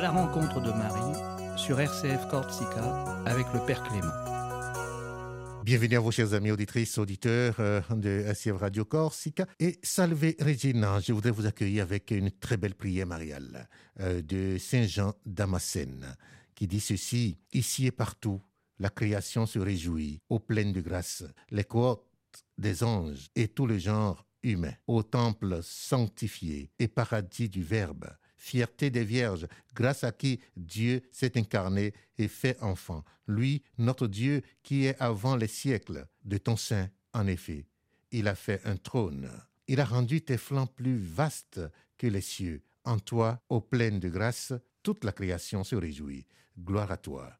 à la rencontre de Marie sur RCF Corsica avec le Père Clément. Bienvenue à vous, chers amis auditrices, auditeurs euh, de RCF Radio Corsica. Et Salve Regina, je voudrais vous accueillir avec une très belle prière mariale euh, de Saint Jean Damascène qui dit ceci Ici et partout, la création se réjouit, aux pleines de grâce. Les cohortes des anges et tout le genre humain, au temple sanctifié et paradis du Verbe, fierté des vierges, grâce à qui Dieu s'est incarné et fait enfant. Lui, notre Dieu, qui est avant les siècles, de ton sein, en effet. Il a fait un trône. Il a rendu tes flancs plus vastes que les cieux. En toi, ô pleine de grâce, toute la création se réjouit. Gloire à toi.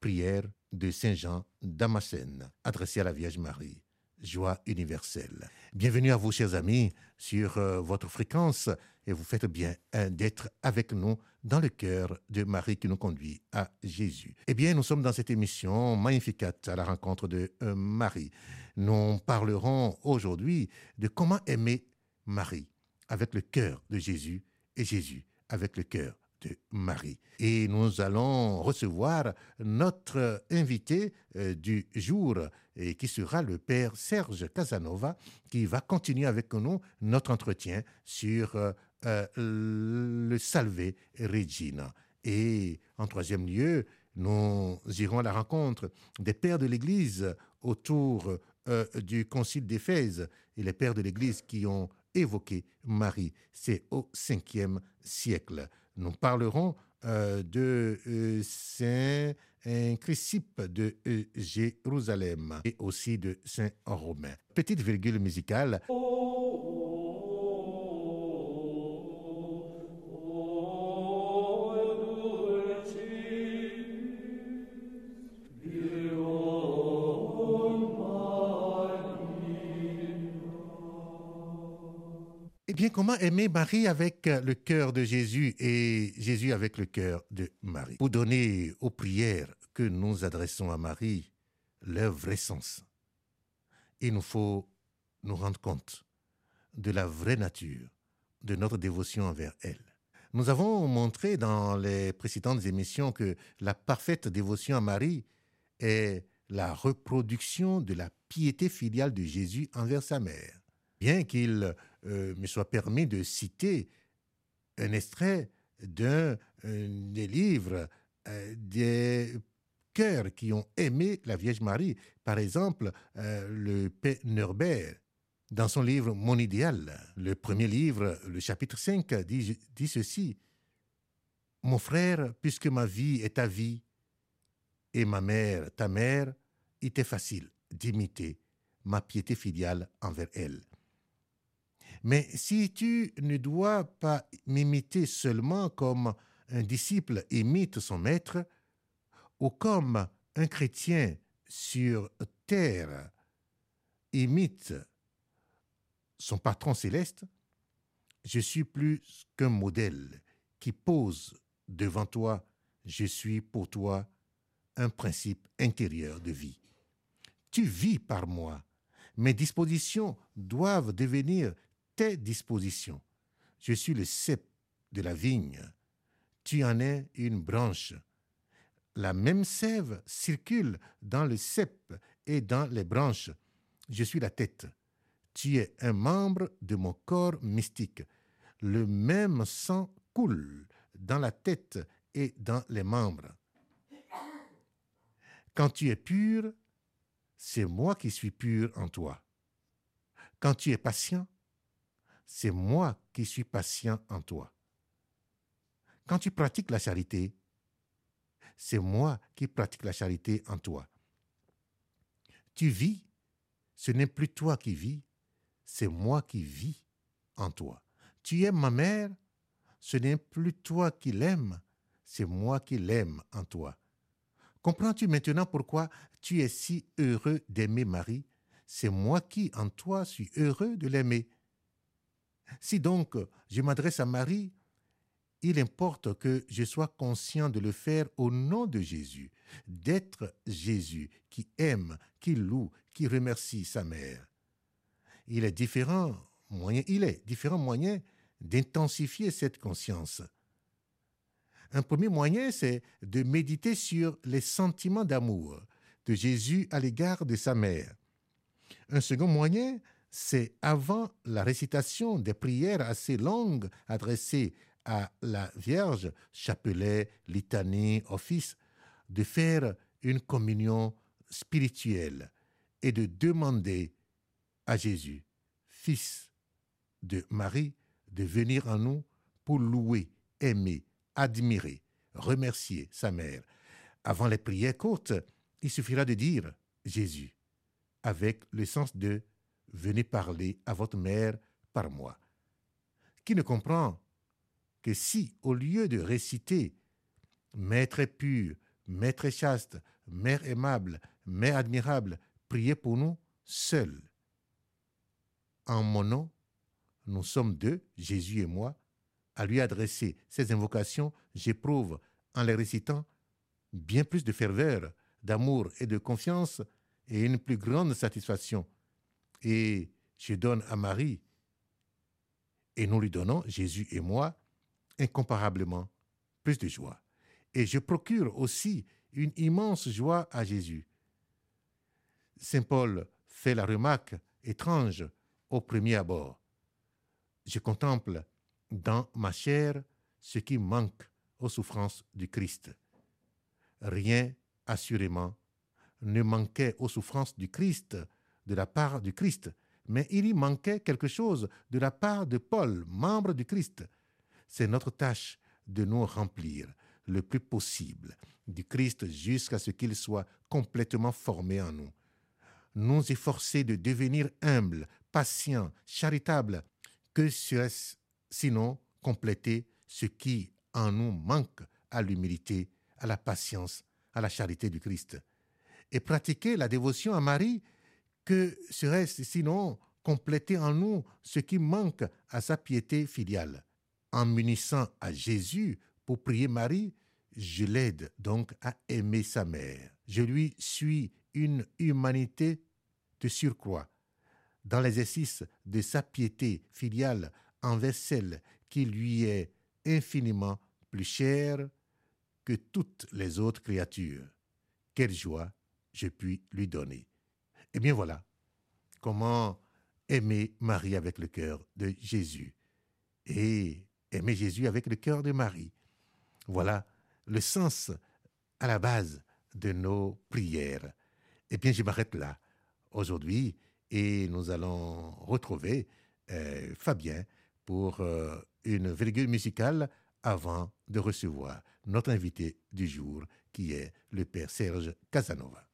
Prière de Saint Jean Damascène, adressée à la Vierge Marie joie universelle. Bienvenue à vous, chers amis, sur euh, votre fréquence et vous faites bien hein, d'être avec nous dans le cœur de Marie qui nous conduit à Jésus. Eh bien, nous sommes dans cette émission Magnificat à la rencontre de euh, Marie. Nous parlerons aujourd'hui de comment aimer Marie avec le cœur de Jésus et Jésus avec le cœur de Marie. Et nous allons recevoir notre invité euh, du jour, et qui sera le Père Serge Casanova, qui va continuer avec nous notre entretien sur euh, euh, le Salve Regina. Et en troisième lieu, nous irons à la rencontre des pères de l'Église autour du Concile d'Éphèse et les pères de l'Église qui ont évoqué Marie. C'est au 5e siècle. Nous parlerons euh, de euh, Saint Chrysippe de euh, Jérusalem et aussi de Saint Romain. Petite virgule musicale. Comment aimer Marie avec le cœur de Jésus et Jésus avec le cœur de Marie? Pour donner aux prières que nous adressons à Marie leur vrai sens, il nous faut nous rendre compte de la vraie nature de notre dévotion envers elle. Nous avons montré dans les précédentes émissions que la parfaite dévotion à Marie est la reproduction de la piété filiale de Jésus envers sa mère. Bien qu'il euh, me soit permis de citer un extrait d'un euh, des livres euh, des cœurs qui ont aimé la Vierge Marie. Par exemple, le Père Norbert, dans son livre Mon idéal, le premier livre, le chapitre 5, dit, dit ceci. Mon frère, puisque ma vie est ta vie, et ma mère ta mère, il était facile d'imiter ma piété filiale envers elle. Mais si tu ne dois pas m'imiter seulement comme un disciple imite son maître, ou comme un chrétien sur terre imite son patron céleste, je suis plus qu'un modèle qui pose devant toi, je suis pour toi un principe intérieur de vie. Tu vis par moi. Mes dispositions doivent devenir dispositions. Je suis le cep de la vigne. Tu en es une branche. La même sève circule dans le cep et dans les branches. Je suis la tête. Tu es un membre de mon corps mystique. Le même sang coule dans la tête et dans les membres. Quand tu es pur, c'est moi qui suis pur en toi. Quand tu es patient, c'est moi qui suis patient en toi. Quand tu pratiques la charité, c'est moi qui pratique la charité en toi. Tu vis, ce n'est plus toi qui vis, c'est moi qui vis en toi. Tu aimes ma mère, ce n'est plus toi qui l'aimes, c'est moi qui l'aime en toi. Comprends-tu maintenant pourquoi tu es si heureux d'aimer Marie? C'est moi qui, en toi, suis heureux de l'aimer. Si donc je m'adresse à Marie, il importe que je sois conscient de le faire au nom de Jésus, d'être Jésus qui aime, qui loue, qui remercie sa mère. Il est différent moyen, il est différents moyens d'intensifier cette conscience. Un premier moyen, c'est de méditer sur les sentiments d'amour de Jésus à l'égard de sa mère. Un second moyen, c'est avant la récitation des prières assez longues adressées à la Vierge, chapelet, litanie, office, de faire une communion spirituelle et de demander à Jésus, Fils de Marie, de venir en nous pour louer, aimer, admirer, remercier sa mère. Avant les prières courtes, il suffira de dire Jésus, avec le sens de venez parler à votre mère par moi. Qui ne comprend que si, au lieu de réciter Maître pur, Maître chaste, Mère aimable, Mère admirable, priez pour nous seuls. En mon nom, nous sommes deux, Jésus et moi, à lui adresser ces invocations, j'éprouve, en les récitant, bien plus de ferveur, d'amour et de confiance et une plus grande satisfaction. Et je donne à Marie, et nous lui donnons, Jésus et moi, incomparablement plus de joie. Et je procure aussi une immense joie à Jésus. Saint Paul fait la remarque étrange au premier abord. Je contemple dans ma chair ce qui manque aux souffrances du Christ. Rien, assurément, ne manquait aux souffrances du Christ de la part du Christ, mais il y manquait quelque chose de la part de Paul, membre du Christ. C'est notre tâche de nous remplir le plus possible du Christ jusqu'à ce qu'il soit complètement formé en nous. Nous efforcer de devenir humbles, patients, charitables, que serait-ce sinon compléter ce qui en nous manque à l'humilité, à la patience, à la charité du Christ. Et pratiquer la dévotion à Marie, que serait-ce sinon compléter en nous ce qui manque à sa piété filiale? En m'unissant à Jésus pour prier Marie, je l'aide donc à aimer sa mère. Je lui suis une humanité de surcroît. Dans l'exercice de sa piété filiale envers celle qui lui est infiniment plus chère que toutes les autres créatures. Quelle joie je puis lui donner. Eh bien voilà comment aimer Marie avec le cœur de Jésus et aimer Jésus avec le cœur de Marie. Voilà le sens à la base de nos prières. Eh bien, je m'arrête là aujourd'hui et nous allons retrouver euh, Fabien pour euh, une virgule musicale avant de recevoir notre invité du jour qui est le Père Serge Casanova.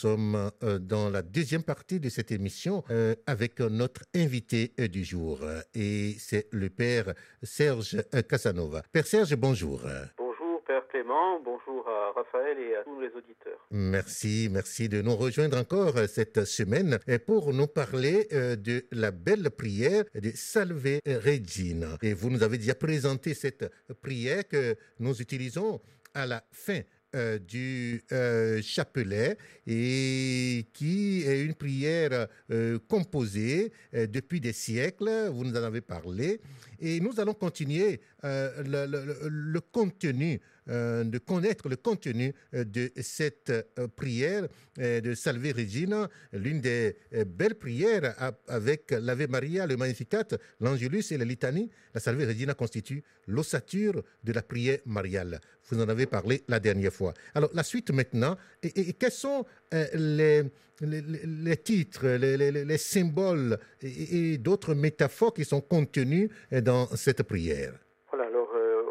Sommes euh, dans la deuxième partie de cette émission euh, avec notre invité euh, du jour et c'est le père Serge Casanova. Père Serge, bonjour. Bonjour Père Clément, bonjour à Raphaël et à tous les auditeurs. Merci, merci de nous rejoindre encore cette semaine pour nous parler de la belle prière de Salve Regina. Et vous nous avez déjà présenté cette prière que nous utilisons à la fin euh, du euh, chapelet et qui est une prière euh, composée depuis des siècles, vous nous en avez parlé, et nous allons continuer le, le, contenu, de connaître le contenu de cette prière de Salve Regina, l'une des belles prières avec l'Ave Maria, le Magnificat, l'Angelus et la Litanie. La Salve Regina constitue l'ossature de la prière mariale. Vous en avez parlé la dernière fois. Alors, la suite maintenant, et, quels sont euh, les, titres, les, symboles et, d'autres métaphores qui sont contenus euh, dans cette prière Voilà, alors, euh,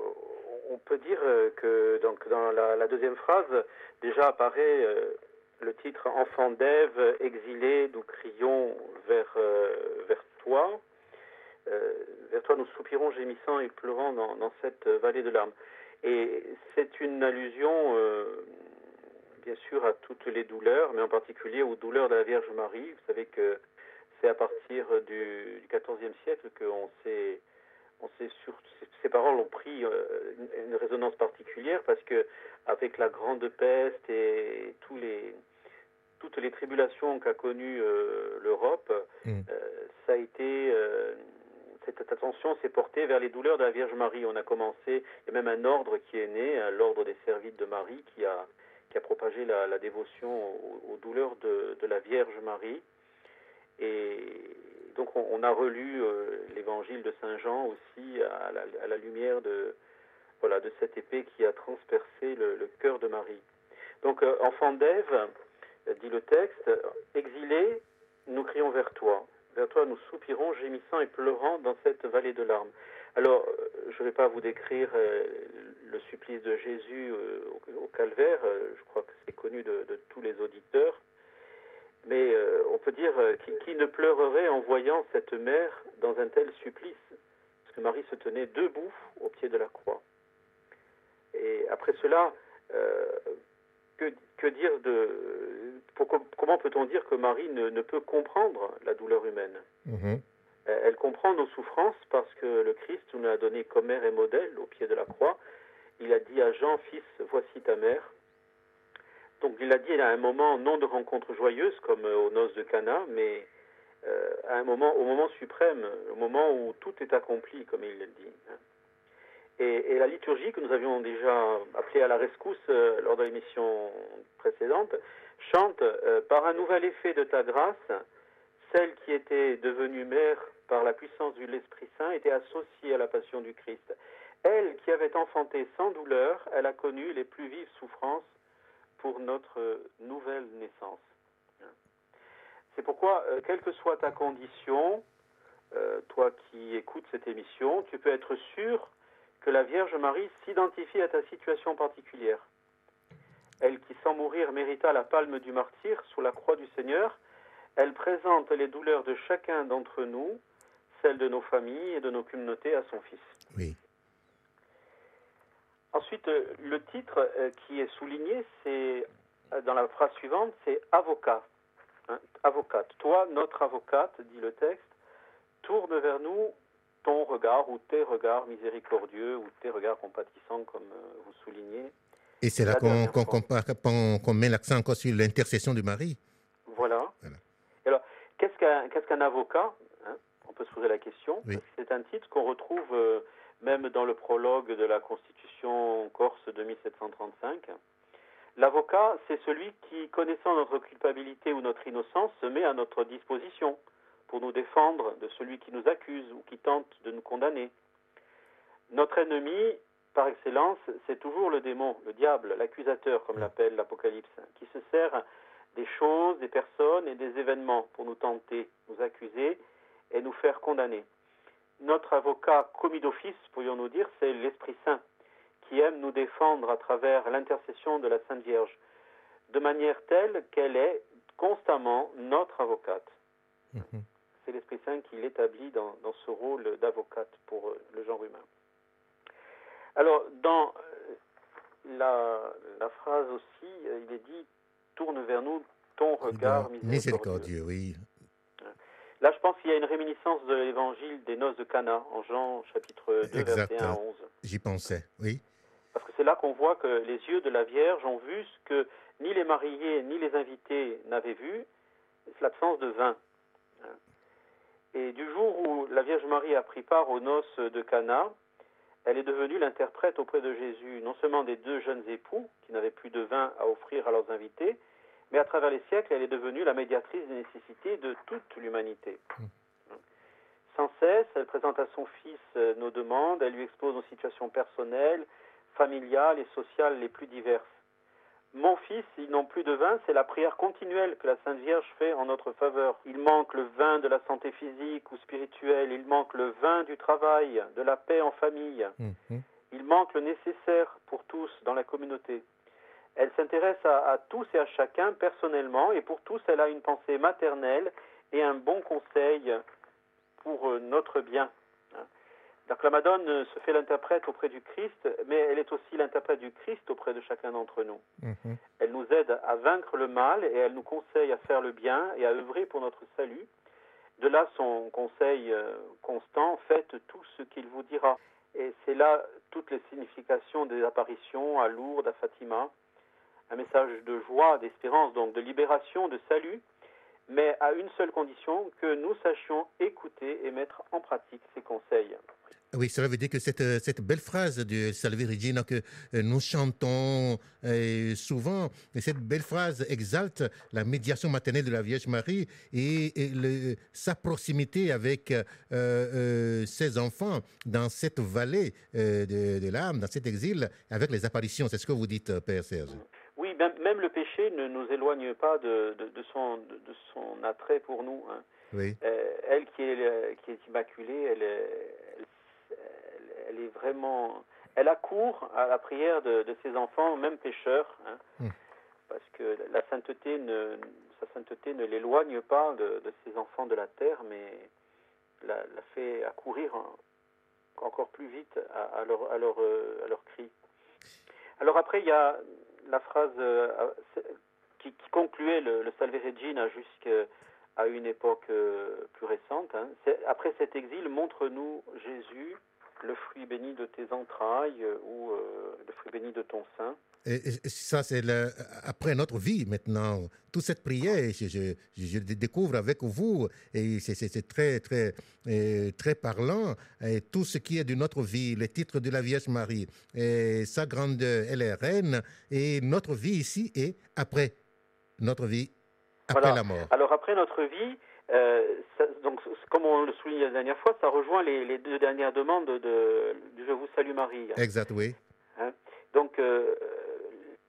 on peut dire que donc, dans la, deuxième phrase, déjà apparaît le titre Enfant d'Ève, exilé, nous crions vers, vers toi. vers toi, nous soupirons, gémissant et pleurant dans, dans cette vallée de larmes. Et c'est une allusion, euh, bien sûr, à toutes les douleurs, mais en particulier aux douleurs de la Vierge Marie. Vous savez que c'est à partir du XIVe siècle qu'on s'est, sur, ces paroles ont pris euh, une, résonance particulière parce que avec la grande peste et tous les, toutes les tribulations qu'a connues euh, l'Europe, ça a été cette attention s'est portée vers les douleurs de la Vierge Marie. On a commencé, il y a même un ordre qui est né, hein, l'ordre des servites de Marie, qui a, qui a propagé la, dévotion aux, douleurs de, la Vierge Marie. Et donc on, a relu euh, l'évangile de Saint Jean aussi à la, lumière de, cette épée qui a transpercé le, cœur de Marie. Donc, euh, enfant d'Ève, dit le texte, exilé, nous crions vers toi vers toi nous soupirons, gémissant et pleurant dans cette vallée de larmes. Alors, euh, je ne vais pas vous décrire euh, le supplice de Jésus euh, au, calvaire, je crois que c'est connu de, tous les auditeurs, mais on peut dire qui, ne pleurerait en voyant cette mère dans un tel supplice? Parce que Marie se tenait debout au pied de la croix. Et après cela, que, dire de. comment peut-on dire que Marie ne, peut comprendre la douleur humaine? Mhm. Elle comprend nos souffrances parce que le Christ nous a donné comme mère et modèle au pied de la croix. Il a dit à Jean, fils, voici ta mère. Donc il a dit à un moment non de rencontre joyeuse comme aux noces de Cana, mais euh, à un moment, au moment suprême, au moment où tout est accompli, comme il le dit. Hein. Et, la liturgie que nous avions déjà appelée à la rescousse euh, lors de l'émission précédente chante euh, Par un nouvel effet de ta grâce, celle qui était devenue mère par la puissance de l'Esprit Saint était associée à la passion du Christ. Elle qui avait enfanté sans douleur, elle a connu les plus vives souffrances pour notre nouvelle naissance. C'est pourquoi, euh, quelle que soit ta condition, toi qui écoutes cette émission, tu peux être sûr que la Vierge Marie s'identifie à ta situation particulière. Elle qui sans mourir mérita la palme du martyr sous la croix du Seigneur, elle présente les douleurs de chacun d'entre nous, celles de nos familles et de nos communautés à son Fils. Oui. Ensuite, euh, le titre euh, qui est souligné, c'est euh, dans la phrase suivante, c'est avocat. Hein, avocate. Toi, notre avocate, dit le texte, tourne vers nous ton regard ou tes regards miséricordieux ou tes regards compatissants, comme vous soulignez. Et c'est là qu'on met l'accent encore sur l'intercession de Marie. Voilà. Alors, qu'est-ce qu'un avocat hein On peut se poser la question. C'est un titre qu'on retrouve euh, même dans le prologue de la Constitution corse de 1735. L'avocat, c'est celui qui, connaissant notre culpabilité ou notre innocence, se met à notre disposition pour nous défendre de celui qui nous accuse ou qui tente de nous condamner. Notre ennemi, par excellence, c'est toujours le démon, le diable, l'accusateur, comme l'appelle l'Apocalypse, qui se sert des choses, des personnes et des événements pour nous tenter, nous accuser et nous faire condamner. Notre avocat commis d'office, pourrions-nous dire, c'est l'Esprit Saint, qui aime nous défendre à travers l'intercession de la Sainte Vierge. de manière telle qu'elle est constamment notre avocate. Mhm. C'est l'Esprit Saint qui l'établit dans, dans ce rôle d'avocate pour euh, le genre humain. Alors, dans euh, la, la phrase aussi, euh, il est dit Tourne vers nous ton regard miséricordieux. Miséricordieux, oui. Là, je pense qu'il y a une réminiscence de l'évangile des noces de Cana en Jean chapitre 2, Exact. verset 1 à 11. J'y pensais, oui. Parce que c'est là qu'on voit que les yeux de la Vierge ont vu ce que ni les mariés ni les invités n'avaient vu, c'est l'absence de vin. Et du jour où la Vierge Marie a pris part aux noces de Cana, elle est devenue l'interprète auprès de Jésus, non seulement des deux jeunes époux qui n'avaient plus de vin à offrir à leurs invités, mais à travers les siècles, elle est devenue la médiatrice des nécessités de toute l'humanité. Sans cesse, elle présente à son fils euh, nos demandes, elle lui expose nos situations personnelles, familiales et sociales les plus diverses. Mon fils, ils n'ont plus de vin, c'est la prière continuelle que la Sainte Vierge fait en notre faveur. Il manque le vin de la santé physique ou spirituelle, il manque le vin du travail, de la paix en famille, Mhm. il manque le nécessaire pour tous dans la communauté. Elle s'intéresse à, à tous et à chacun personnellement et pour tous elle a une pensée maternelle et un bon conseil pour euh, notre bien. Hein. Donc la Madone euh, se fait l'interprète auprès du Christ, mais elle est aussi l'interprète du Christ auprès de chacun d'entre nous. Mhm. Elle nous aide à vaincre le mal et elle nous conseille à faire le bien et à œuvrer pour notre salut. De là son conseil euh, constant, faites tout ce qu'il vous dira. Et c'est là toutes les significations des apparitions à Lourdes, à Fatima. Un message de joie, d'espérance, donc de libération, de salut, mais à une seule condition, que nous sachions écouter et mettre en pratique ces conseils. Oui, cela veut dire que cette, euh, belle phrase de Salve Regina que euh, nous chantons euh, souvent, et cette belle phrase exalte la médiation maternelle de la Vierge Marie et, sa proximité avec ses enfants dans cette vallée de, l'âme, dans cet exil, avec les apparitions. C'est ce que vous dites, Père Serge. Oui, même, même le péché ne nous éloigne pas de, de- de son, de, son attrait pour nous. hein. Oui, Euh, elle qui est, euh, qui est immaculée, elle est, elle, est vraiment... Elle accourt à la prière de, de ses enfants, même pécheurs, hein, Mm. parce que la sainteté ne, sa sainteté ne l'éloigne pas de, de ses enfants de la terre, mais la, la fait accourir en- encore plus vite à, à leur, à, leur, euh, à leur cri. Alors après, il y a la phrase euh, qui, qui concluait le, Salve Regina jusqu'à une époque euh, plus récente. hein. Après cet exil, montre-nous Jésus, le fruit béni de tes entrailles euh, ou euh, le fruit béni de ton sein. Et, ça, c'est le- après notre vie maintenant. Toute cette prière, je, je, je découvre avec vous, et c'est- très, très, très parlant. Et tout ce qui est de notre vie, les titres de la Vierge Marie, et sa grandeur, elle est reine, et notre vie ici et après notre vie, après Voilà. la mort. Alors après notre vie, euh, ça- donc comme on le soulignait la dernière fois, ça rejoint les, les deux dernières demandes de, Je vous salue Marie. Exact, oui. Donc, euh,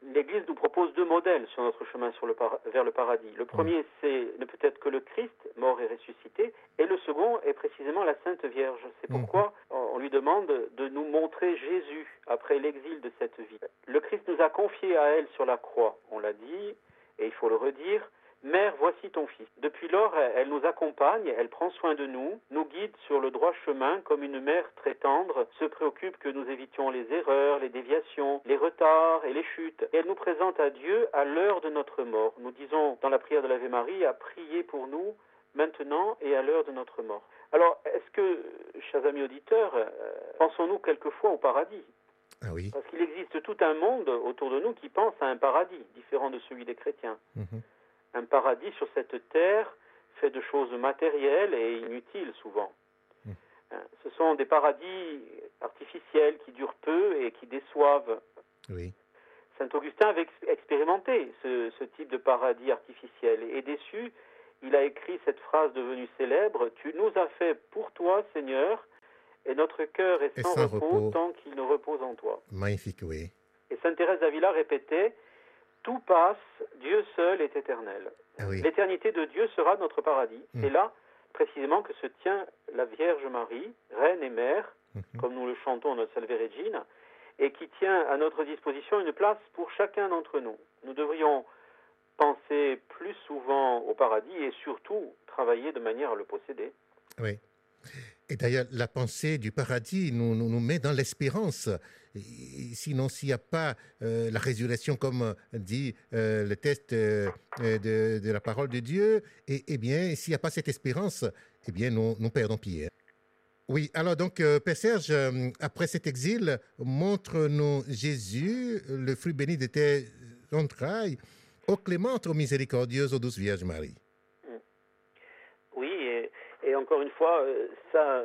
l'Église nous propose deux modèles sur notre chemin sur le par- vers le paradis. Le premier, c'est ne peut être que le Christ, mort et ressuscité, et le second est précisément la Sainte Vierge. C'est Mhm. pourquoi on on lui demande de nous montrer Jésus après l'exil de cette vie. Le Christ nous a confié à elle sur la croix, on l'a dit, et il faut le redire. Mère, voici ton fils. Depuis lors, elle nous accompagne, elle prend soin de nous, nous guide sur le droit chemin comme une mère très tendre se préoccupe que nous évitions les erreurs, les déviations, les retards et les chutes. Et elle nous présente à Dieu à l'heure de notre mort. Nous disons dans la prière de l'Ave Marie à prier pour nous maintenant et à l'heure de notre mort. Alors, est-ce que, chers amis auditeurs, euh, pensons-nous quelquefois au paradis? Ah oui. Parce qu'il existe tout un monde autour de nous qui pense à un paradis différent de celui des chrétiens Mhm. Un paradis sur cette terre fait de choses matérielles et inutiles souvent. Mm. Hein, Ce sont des paradis artificiels qui durent peu et qui déçoivent. Oui. Saint Augustin avait ex- expérimenté ce, ce type de paradis artificiel et déçu, il a écrit cette phrase devenue célèbre Tu nous as fait pour toi, Seigneur, et notre cœur est sans, sans repos, repos. tant qu'il ne repose en toi. Magnifique, oui. Et Sainte Thérèse d'Avila répétait Tout passe, Dieu seul est éternel. Ah oui. L'éternité de Dieu sera notre paradis. Mm. C'est là précisément que se tient la Vierge Marie, reine et mère, Mhm. comme nous le chantons notre Salve Regina, et qui tient à notre disposition une place pour chacun d'entre nous. Nous devrions penser plus souvent au paradis et surtout travailler de manière à le posséder. Oui. Et d'ailleurs, la pensée du paradis nous, met dans l'espérance. Sinon, s'il n'y a pas euh, la résurrection, comme dit euh, le test euh, de, la parole de Dieu, et, eh bien, s'il n'y a pas cette espérance, eh bien, nous, nous perdons pied. Oui, alors donc, Père Serge, après cet exil, montre-nous Jésus, le fruit béni de tes entrailles, ô clémente, ô miséricordieuse, ô douce Vierge Marie. Encore une fois, euh, ça,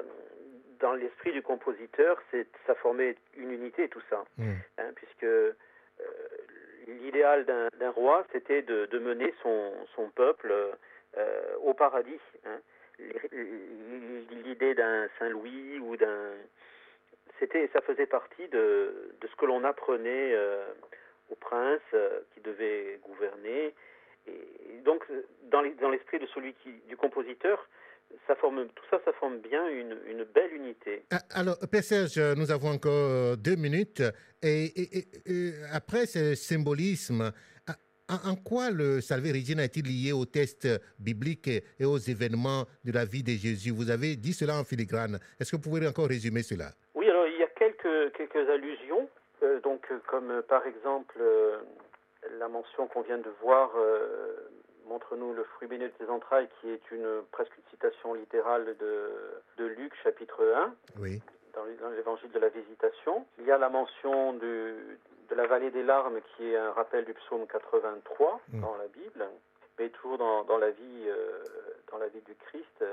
dans l'esprit du compositeur, c'est ça formait une unité tout ça, mm. hein, puisque euh, l'idéal d'un roi, c'était de, de, mener son, son peuple euh, au paradis. Hein. L'idée d'un Saint Louis ou d'un, c'était, ça faisait partie de, de ce que l'on apprenait euh, aux princes euh, qui devaient gouverner. Et donc, dans l'esprit de celui qui, du compositeur, ça forme, tout ça, ça forme bien une, une belle unité. Ah, alors, Père Serge, nous avons encore euh, deux minutes. Et, et, et après ce symbolisme, en quoi le Salve Regina est-il lié au test biblique et aux événements de la vie de Jésus? Vous avez dit cela en filigrane. Est-ce que vous pouvez encore résumer cela? Oui, alors il y a quelques, quelques allusions. Euh, donc, comme euh, par exemple euh, la mention qu'on vient de voir euh, Montre-nous le fruit béni de tes entrailles, qui est une presque une citation littérale de, de Luc, chapitre 1, oui. dans l'évangile de la visitation. Il y a la mention du, de la vallée des larmes, qui est un rappel du psaume 83 mm. dans la Bible, mais toujours dans, dans la vie, euh, dans la vie du Christ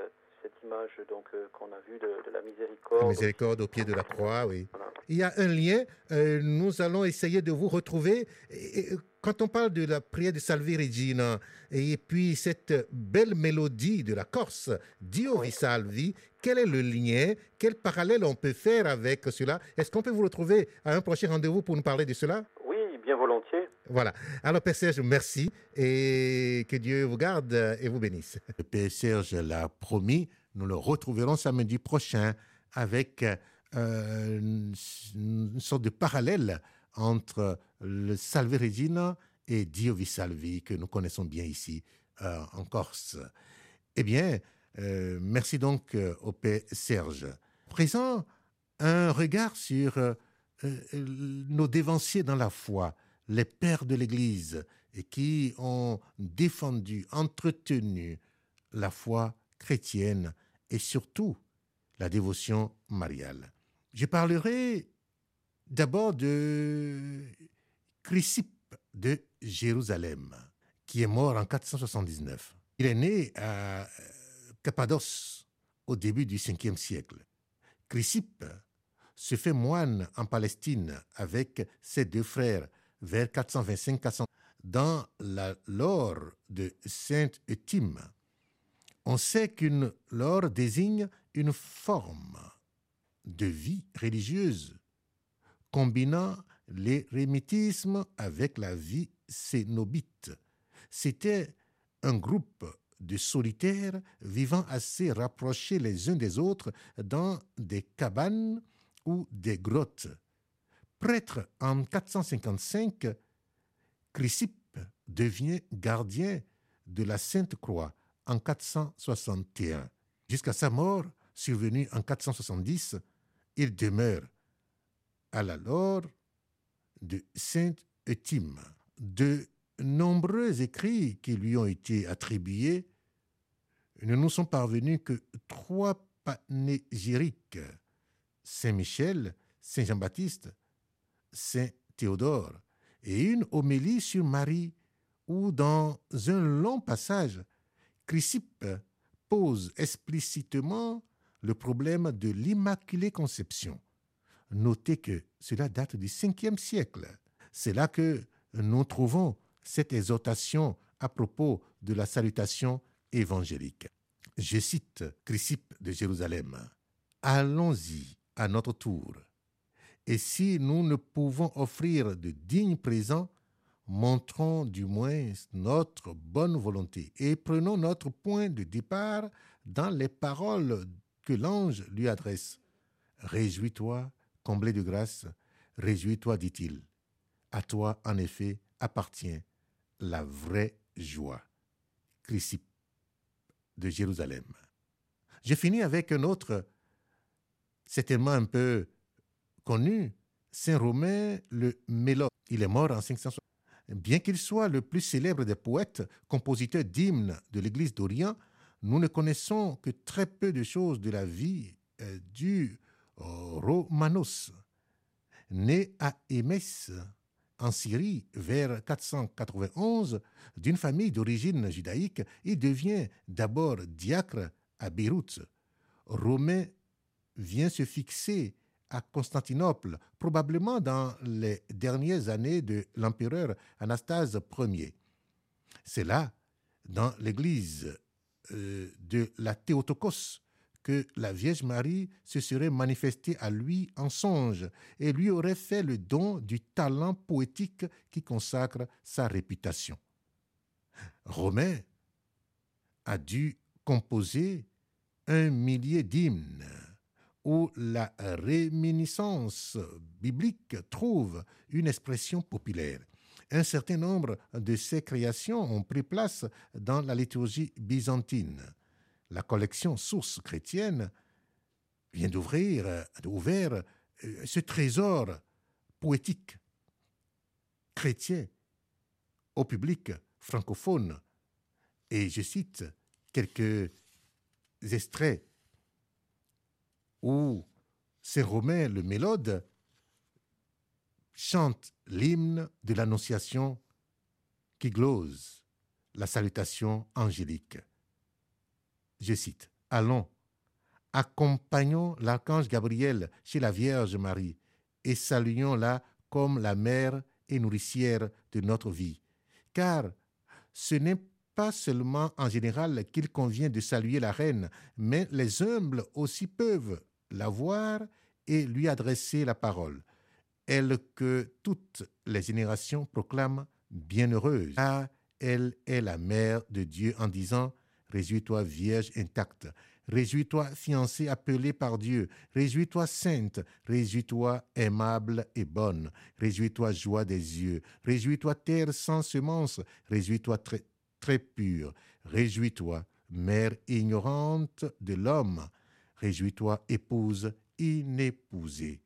cette image donc euh, qu'on a vue de, de, la miséricorde. La miséricorde au pied de la croix, oui. Voilà. Il y a un lien. Euh, nous allons essayer de vous retrouver. Et, quand on parle de la prière de Salve Regina et puis cette belle mélodie de la Corse, Dio oui. vi salvi, quel est le lien Quel parallèle on peut faire avec cela? Est-ce qu'on peut vous retrouver à un prochain rendez-vous pour nous parler de cela? Oui, bien volontiers. Voilà. Alors, Père Serge, merci et que Dieu vous garde et vous bénisse. Le Père Serge l'a promis, nous le retrouverons samedi prochain avec euh, une sorte de parallèle entre le Salve Regina et Dio vi salvi que nous connaissons bien ici euh, en Corse. Eh bien, euh, merci donc euh, au Père Serge. Présent, un regard sur nos dévanciers dans la foi, les pères de l'Église, et qui ont défendu, entretenu la foi chrétienne et surtout la dévotion mariale. Je parlerai d'abord de Chrysippe de Jérusalem, qui est mort en 479. Il est né à Cappadoce au début du 5e siècle. Chrysippe se fait moine en Palestine avec ses deux frères vers 425-400 dans la lore de Sainte Euthyme. On sait qu'une lore désigne une forme de vie religieuse combinant l'érémitisme avec la vie cénobite. C'était un groupe de solitaires vivant assez rapprochés les uns des autres dans des cabanes ou des grottes. Prêtre en 455, Chrysippe devient gardien de la Sainte Croix en 461. Jusqu'à sa mort, survenue en 470, il demeure à la lore de Sainte Euthyme. De nombreux écrits qui lui ont été attribués ne nous sont parvenus que trois panégyriques Saint Michel, Saint Jean-Baptiste, Saint Théodore, et une homélie sur Marie, où dans un long passage, Chrysippe pose explicitement le problème de l'Immaculée Conception. Notez que cela date du 5e siècle. C'est là que nous trouvons cette exhortation à propos de la salutation évangélique. Je cite Chrysippe de Jérusalem. Allons-y à notre tour. Et si nous ne pouvons offrir de dignes présents, montrons du moins notre bonne volonté et prenons notre point de départ dans les paroles que l'ange lui adresse. Réjouis-toi, comblé de grâce, réjouis-toi, dit-il. À toi, en effet, appartient la vraie joie. Chrysippe de Jérusalem. Je finis avec un autre, certainement un peu connu, Saint Romain le Mélode. Il est mort en 560. Bien qu'il soit le plus célèbre des poètes, compositeurs d'hymnes de l'Église d'Orient, nous ne connaissons que très peu de choses de la vie euh, du Romanos. Né à Émès, en Syrie, vers 491, d'une famille d'origine judaïque, il devient d'abord diacre à Beyrouth. Romain vient se fixer à Constantinople, probablement dans les dernières années de l'empereur Anastase Ier. C'est là, dans l'église euh, de la Théotokos, que la Vierge Marie se serait manifestée à lui en songe et lui aurait fait le don du talent poétique qui consacre sa réputation. Romain a dû composer un millier d'hymnes où la réminiscence biblique trouve une expression populaire. Un certain nombre de ces créations ont pris place dans la liturgie byzantine. La collection Sources chrétiennes vient d'ouvrir, d'ouvrir euh, ce trésor poétique chrétien au public francophone. Et je cite quelques extraits où Saint Romain le Mélode chante l'hymne de l'Annonciation qui glose la salutation angélique. Je cite Allons, accompagnons l'archange Gabriel chez la Vierge Marie et saluons-la comme la mère et nourricière de notre vie. Car ce n'est pas seulement en général qu'il convient de saluer la reine, mais les humbles aussi peuvent la voir et lui adresser la parole, elle que toutes les générations proclament bienheureuse, car elle est la mère de Dieu en disant Réjouis-toi Vierge intacte, réjouis-toi fiancée appelée par Dieu, réjouis-toi sainte, réjouis-toi aimable et bonne, réjouis-toi joie des yeux, réjouis-toi terre sans semence, réjouis-toi très, pure, réjouis-toi mère ignorante de l'homme, Réjouis-toi, épouse inépousée.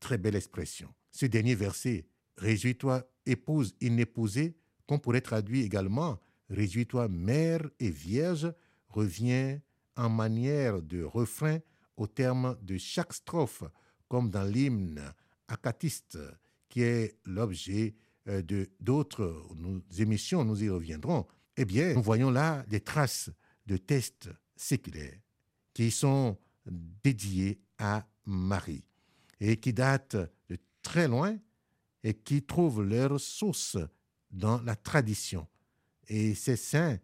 Très belle expression. Ce dernier verset, Réjouis-toi, épouse inépousée, qu'on pourrait traduire également Réjouis-toi, mère et vierge, revient en manière de refrain au terme de chaque strophe, comme dans l'hymne acatiste, qui est l'objet euh, de d'autres émissions, nous y reviendrons. Eh bien, nous voyons là des traces de textes séculaires qui sont dédiés à Marie et qui datent de très loin et qui trouvent leur source dans la tradition. Et ces saints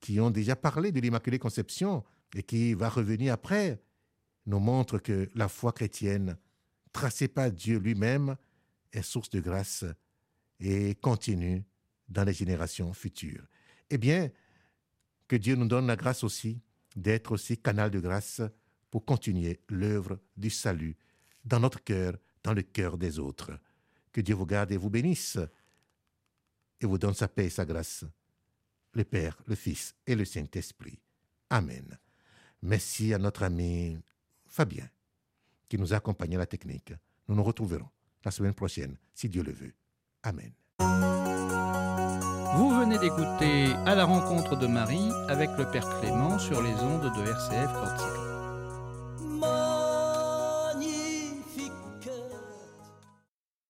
qui ont déjà parlé de l'Immaculée Conception et qui va revenir après nous montrent que la foi chrétienne, tracée par Dieu lui-même, est source de grâce et continue dans les générations futures. Eh bien, que Dieu nous donne la grâce aussi d'être aussi canal de grâce pour continuer l'œuvre du salut dans notre cœur, dans le cœur des autres. Que Dieu vous garde et vous bénisse et vous donne sa paix et sa grâce. Le Père, le Fils et le Saint-Esprit. Amen. Merci à notre ami Fabien qui nous a accompagné à la technique. Nous nous retrouverons la semaine prochaine, si Dieu le veut. Amen. Vous venez d'écouter À la rencontre de Marie avec le Père Clément sur les ondes de RCF Corsica.